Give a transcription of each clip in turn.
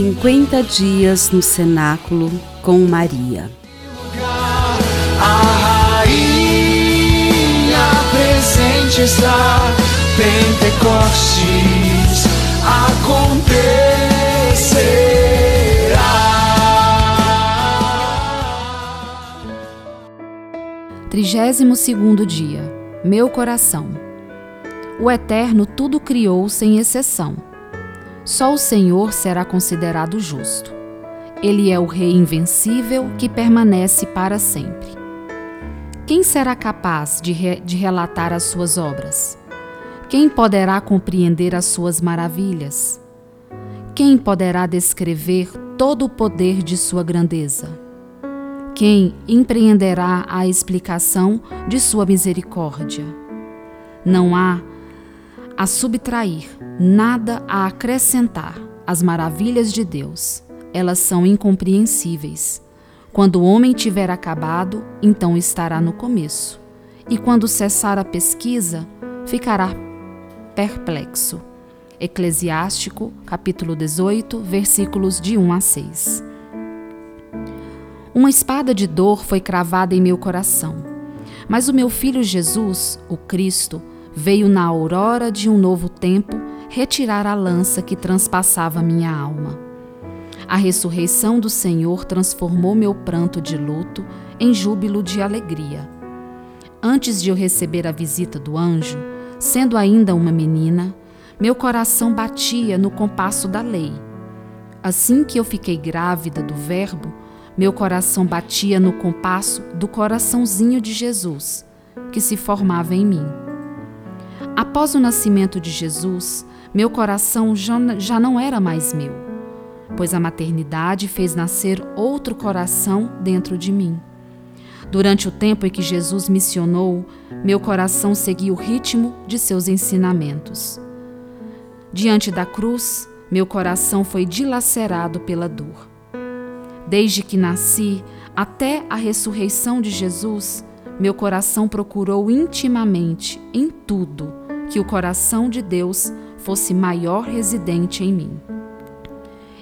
50 dias no cenáculo com Maria. A rainha presente está, Pentecostes acontecerá. Trigésimo segundo dia. Meu coração. O Eterno tudo criou sem exceção. Só o Senhor será considerado justo. Ele é o Rei invencível que permanece para sempre. Quem será capaz de, re de relatar as suas obras? Quem poderá compreender as suas maravilhas? Quem poderá descrever todo o poder de sua grandeza? Quem empreenderá a explicação de sua misericórdia? Não há a subtrair, nada a acrescentar às maravilhas de Deus. Elas são incompreensíveis. Quando o homem tiver acabado, então estará no começo. E quando cessar a pesquisa, ficará perplexo. Eclesiástico, capítulo 18, versículos de 1 a 6. Uma espada de dor foi cravada em meu coração. Mas o meu filho Jesus, o Cristo, veio na aurora de um novo tempo retirar a lança que transpassava minha alma. A ressurreição do Senhor transformou meu pranto de luto em júbilo de alegria. Antes de eu receber a visita do anjo, sendo ainda uma menina, meu coração batia no compasso da lei. Assim que eu fiquei grávida do Verbo, meu coração batia no compasso do coraçãozinho de Jesus, que se formava em mim. Após o nascimento de Jesus, meu coração já não era mais meu, pois a maternidade fez nascer outro coração dentro de mim. Durante o tempo em que Jesus missionou, meu coração seguia o ritmo de seus ensinamentos. Diante da cruz, meu coração foi dilacerado pela dor. Desde que nasci até a ressurreição de Jesus, meu coração procurou intimamente, em tudo, que o coração de Deus fosse maior residente em mim.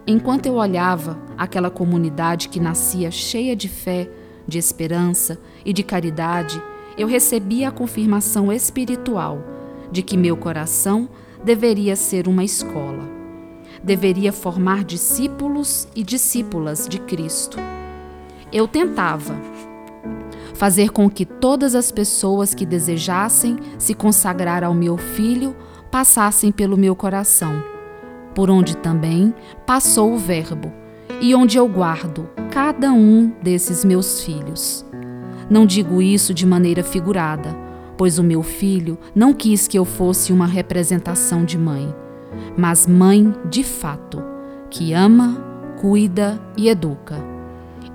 Enquanto eu olhava aquela comunidade que nascia cheia de fé, de esperança e de caridade, eu recebia a confirmação espiritual de que meu coração deveria ser uma escola. Deveria formar discípulos e discípulas de Cristo. Eu tentava fazer com que todas as pessoas que desejassem se consagrar ao meu filho passassem pelo meu coração, por onde também passou o Verbo e onde eu guardo cada um desses meus filhos. Não digo isso de maneira figurada, pois o meu filho não quis que eu fosse uma representação de mãe, mas mãe de fato, que ama, cuida e educa.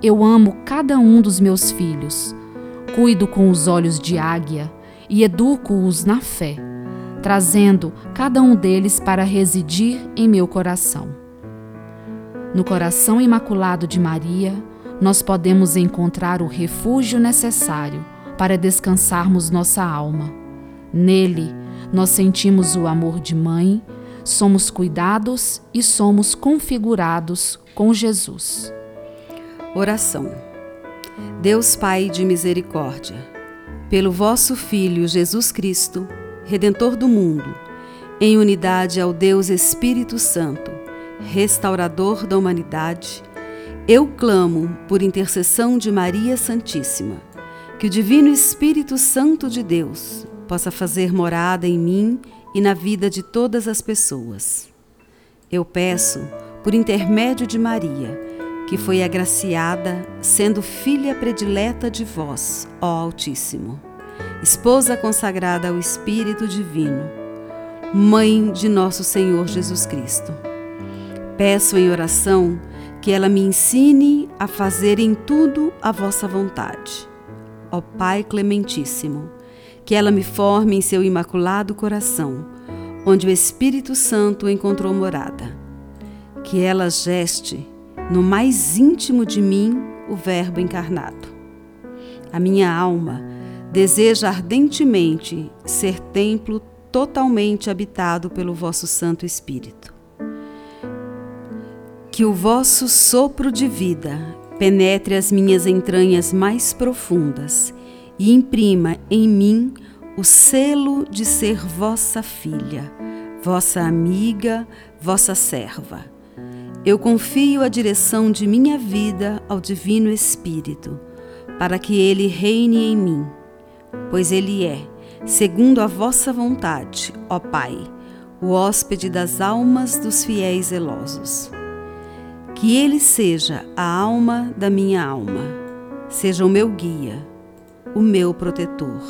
Eu amo cada um dos meus filhos, cuido com os olhos de águia e educo-os na fé, trazendo cada um deles para residir em meu coração. No coração imaculado de Maria, nós podemos encontrar o refúgio necessário para descansarmos nossa alma. Nele, nós sentimos o amor de mãe, somos cuidados e somos configurados com Jesus. Oração. Deus Pai de misericórdia, pelo vosso Filho Jesus Cristo, Redentor do mundo, em unidade ao Deus Espírito Santo, restaurador da humanidade, eu clamo por intercessão de Maria Santíssima, que o Divino Espírito Santo de Deus possa fazer morada em mim e na vida de todas as pessoas. Eu peço, por intermédio de Maria, que foi agraciada, sendo filha predileta de vós, ó Altíssimo, esposa consagrada ao Espírito Divino, mãe de nosso Senhor Jesus Cristo Peço em oração que ela me ensine a fazer em tudo a vossa vontade. Ó Pai Clementíssimo, que ela me forme em seu imaculado coração, onde o Espírito Santo encontrou morada. Que ela geste no mais íntimo de mim o Verbo encarnado. A minha alma deseja ardentemente ser templo totalmente habitado pelo vosso Santo Espírito Que o vosso sopro de vida penetre as minhas entranhas mais profundas e imprima em mim o selo de ser vossa filha, vossa amiga, vossa serva. Eu confio a direção de minha vida ao Divino Espírito, para que ele reine em mim, pois ele é, segundo a vossa vontade, ó Pai, o hóspede das almas dos fiéis zelosos. Que ele seja a alma da minha alma, seja o meu guia, o meu protetor,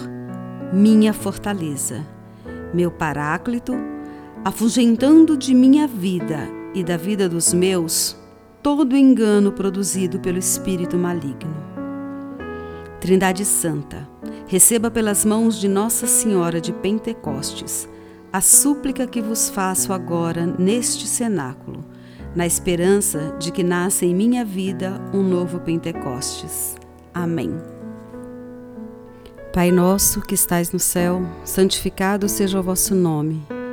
minha fortaleza, meu paráclito, afugentando de minha vida e da vida dos meus todo engano produzido pelo espírito maligno. Trindade Santa, receba pelas mãos de Nossa Senhora de Pentecostes a súplica que vos faço agora neste cenáculo na esperança de que nasça em minha vida um novo Pentecostes. Amém. Pai nosso que estais no céu, santificado seja o vosso nome.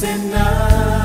num cenáculo de amor.